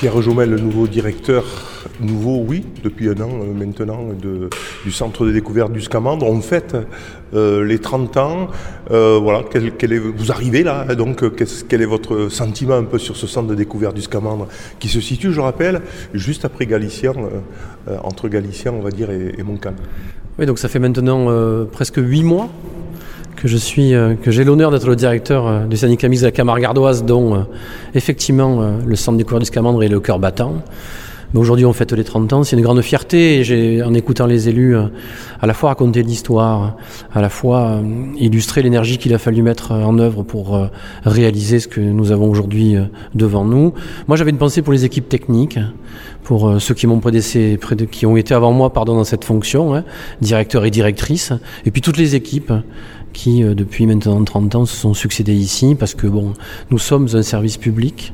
Pierre Jomel, le nouveau directeur, nouveau, oui, depuis un an euh, maintenant, du centre de découverte du Scamandre. On fête euh, les 30 ans. Euh, voilà, quel, est, vous arrivez là, hein, donc quel est votre sentiment un peu sur ce centre de découverte du Scamandre qui se situe, je rappelle, juste après Galicien, euh, entre Galicien, on va dire, et, et Montcalm? Oui, donc ça fait maintenant presque huit mois que je suis, euh, que j'ai l'honneur d'être le directeur euh, du syndicat mixte de la Camargue ardoise, dont euh, effectivement le centre découvert du Scamandre est le cœur battant. Mais aujourd'hui, on fête les 30 ans, c'est une grande fierté. J'ai, en écoutant les élus, à la fois raconter l'histoire, à la fois illustrer l'énergie qu'il a fallu mettre en œuvre pour réaliser ce que nous avons aujourd'hui devant nous. Moi, j'avais une pensée pour les équipes techniques, pour ceux qui m'ont prédécé, prédé- qui ont été avant moi, pardon, dans cette fonction, hein, directeur et directrice, et puis toutes les équipes qui, euh, depuis maintenant 30 ans, se sont succédées ici, parce que bon, nous sommes un service public,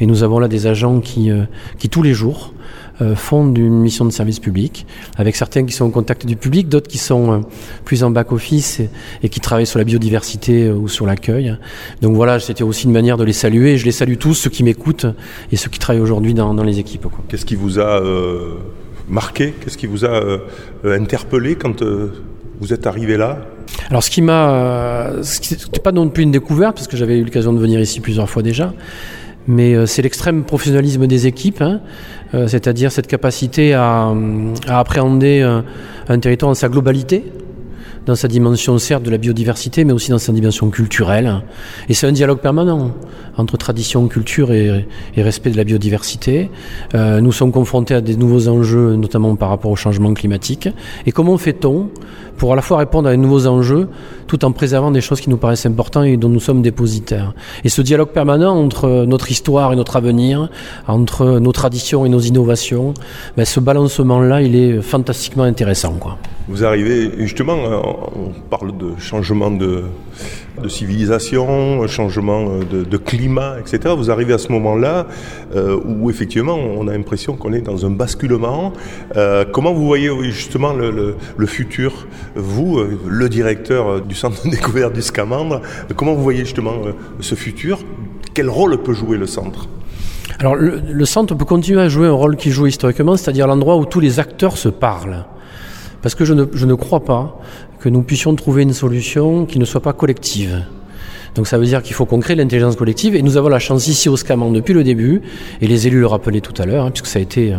et nous avons là des agents qui, euh, qui tous les jours, euh, font une mission de service public, avec certains qui sont au contact du public, d'autres qui sont plus en back-office et, qui travaillent sur la biodiversité ou sur l'accueil. Donc voilà, c'était aussi une manière de les saluer. Je les salue tous, ceux qui m'écoutent et ceux qui travaillent aujourd'hui dans, dans les équipes. Qu'est-ce qui vous a euh, marqué? Qu'est-ce qui vous a euh, interpellé quand euh, vous êtes arrivé là Alors ce qui m'a, euh, ce c'était pas non plus une découverte parce que j'avais eu l'occasion de venir ici plusieurs fois déjà, mais euh, c'est l'extrême professionnalisme des équipes, hein, euh, c'est-à-dire cette capacité à, appréhender un territoire dans sa globalité, dans sa dimension certes de la biodiversité, mais aussi dans sa dimension culturelle. Et c'est un dialogue permanent entre tradition, culture et, respect de la biodiversité. Euh, nous sommes confrontés à des nouveaux enjeux, notamment par rapport au changement climatique. Et comment fait-on pour à la fois répondre à des nouveaux enjeux, tout en préservant des choses qui nous paraissent importantes et dont nous sommes dépositaires? Et ce dialogue permanent entre notre histoire et notre avenir, entre nos traditions et nos innovations, ben, ce balancement-là, il est fantastiquement intéressant. Quoi. Vous arrivez, justement, euh, on parle de changement de, civilisation, changement de, de climat, etc. Vous arrivez à ce moment-là euh, où effectivement on a l'impression qu'on est dans un basculement. Euh, comment vous voyez justement le, futur, vous, euh, le directeur du centre de découverte du Scamandre, comment vous voyez justement euh, ce futur? Quel rôle peut jouer le centre? Alors le, le centre peut continuer à jouer un rôle qu'il joue historiquement, c'est-à-dire l'endroit où tous les acteurs se parlent. Parce que je ne, crois pas que nous puissions trouver une solution qui ne soit pas collective. Donc ça veut dire qu'il faut qu'on crée l'intelligence collective et nous avons la chance ici au SCAMAN depuis le début, et les élus le rappelaient tout à l'heure, hein, puisque ça a été euh,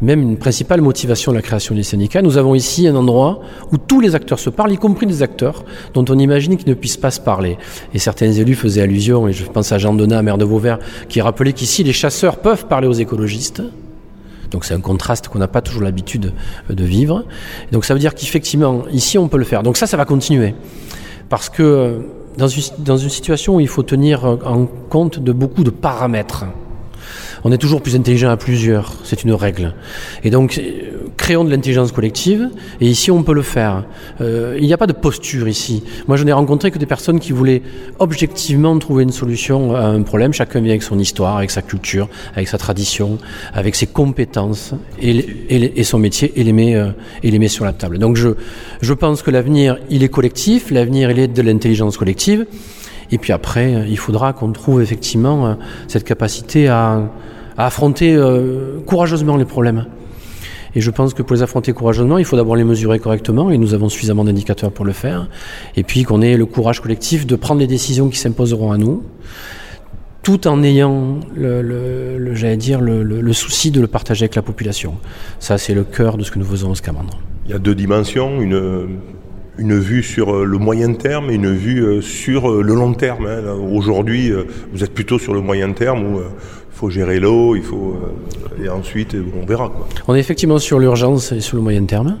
même une principale motivation de la création des syndicats, nous avons ici un endroit où tous les acteurs se parlent, y compris des acteurs dont on imagine qu'ils ne puissent pas se parler. Et certains élus faisaient allusion, et je pense à Jean Donat, maire de Vauvert, qui rappelait qu'ici les chasseurs peuvent parler aux écologistes, donc c'est un contraste qu'on n'a pas toujours l'habitude euh, de vivre. Donc ça veut dire qu'effectivement, ici, on peut le faire. Donc ça, ça va continuer. Parce que euh, dans une, dans une situation où il faut tenir euh, en compte de beaucoup de paramètres, on est toujours plus intelligent à plusieurs, c'est une règle. Et donc, euh, créons de l'intelligence collective, et ici on peut le faire. Euh, il n'y a pas de posture ici. Moi, je n'ai rencontré que des personnes qui voulaient objectivement trouver une solution à un problème. Chacun vient avec son histoire, avec sa culture, avec sa tradition, avec ses compétences et, son métier, et les, met, euh, et les met sur la table. Donc, je, je pense que l'avenir, il est collectif, l'avenir, il est de l'intelligence collective. Et puis après, il faudra qu'on trouve effectivement cette capacité à, à affronter euh, courageusement les problèmes. Et je pense que pour les affronter courageusement, il faut d'abord les mesurer correctement, et nous avons suffisamment d'indicateurs pour le faire. Et puis qu'on ait le courage collectif de prendre les décisions qui s'imposeront à nous, tout en ayant, le, j'allais dire, le, souci de le partager avec la population. Ça, c'est le cœur de ce que nous faisons au Scamandre. Il y a deux dimensions, une, une vue sur euh, le moyen terme et une vue euh, sur le long terme. hein. Aujourd'hui, vous êtes plutôt sur le moyen terme où faut gérer l'eau, il faut euh, et ensuite on verra quoi. On est effectivement sur l'urgence et sur le moyen terme.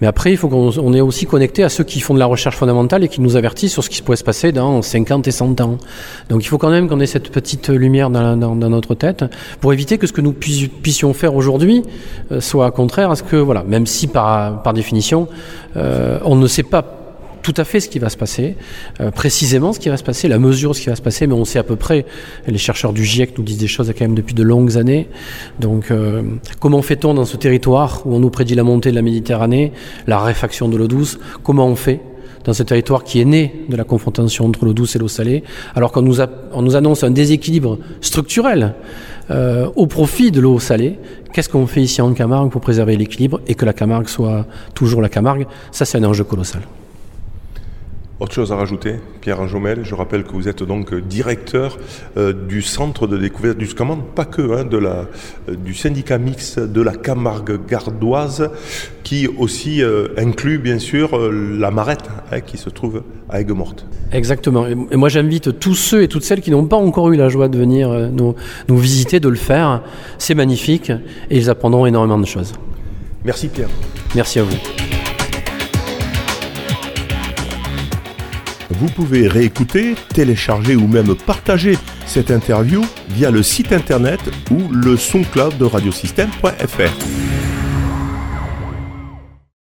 Mais après, il faut qu'on on est aussi connecté à ceux qui font de la recherche fondamentale et qui nous avertissent sur ce qui pourrait se passer dans 50 et 100 ans. Donc il faut quand même qu'on ait cette petite lumière dans, dans- dans notre tête pour éviter que ce que nous puis- puissions faire aujourd'hui euh, soit contraire à ce que, voilà, même si par, par définition, euh, on ne sait pas tout à fait ce qui va se passer, euh, précisément ce qui va se passer, la mesure de ce qui va se passer, mais on sait à peu près. Les chercheurs du GIEC nous disent des choses quand même depuis de longues années. Donc, euh, comment fait-on dans ce territoire où on nous prédit la montée de la Méditerranée, la réfaction de l'eau douce? Comment on fait dans ce territoire qui est né de la confrontation entre l'eau douce et l'eau salée, alors qu'on nous, on nous annonce un déséquilibre structurel euh, au profit de l'eau salée? Qu'est-ce qu'on fait ici en Camargue pour préserver l'équilibre et que la Camargue soit toujours la Camargue? Ça, c'est un enjeu colossal. Autre chose à rajouter, Pierre Anjomel, je rappelle que vous êtes donc directeur euh, du centre de découverte du Scamand, pas que, hein, de la, euh, du syndicat mix de la Camargue gardoise, qui aussi euh, inclut bien sûr la Marette, hein, qui se trouve à Aigues-Mortes. Exactement. Et moi j'invite tous ceux et toutes celles qui n'ont pas encore eu la joie de venir nous, nous visiter, de le faire. C'est magnifique et ils apprendront énormément de choses. Merci Pierre. Merci à vous. Vous pouvez réécouter, télécharger ou même partager cette interview via le site internet ou le SoundCloud de radiosystème.fr.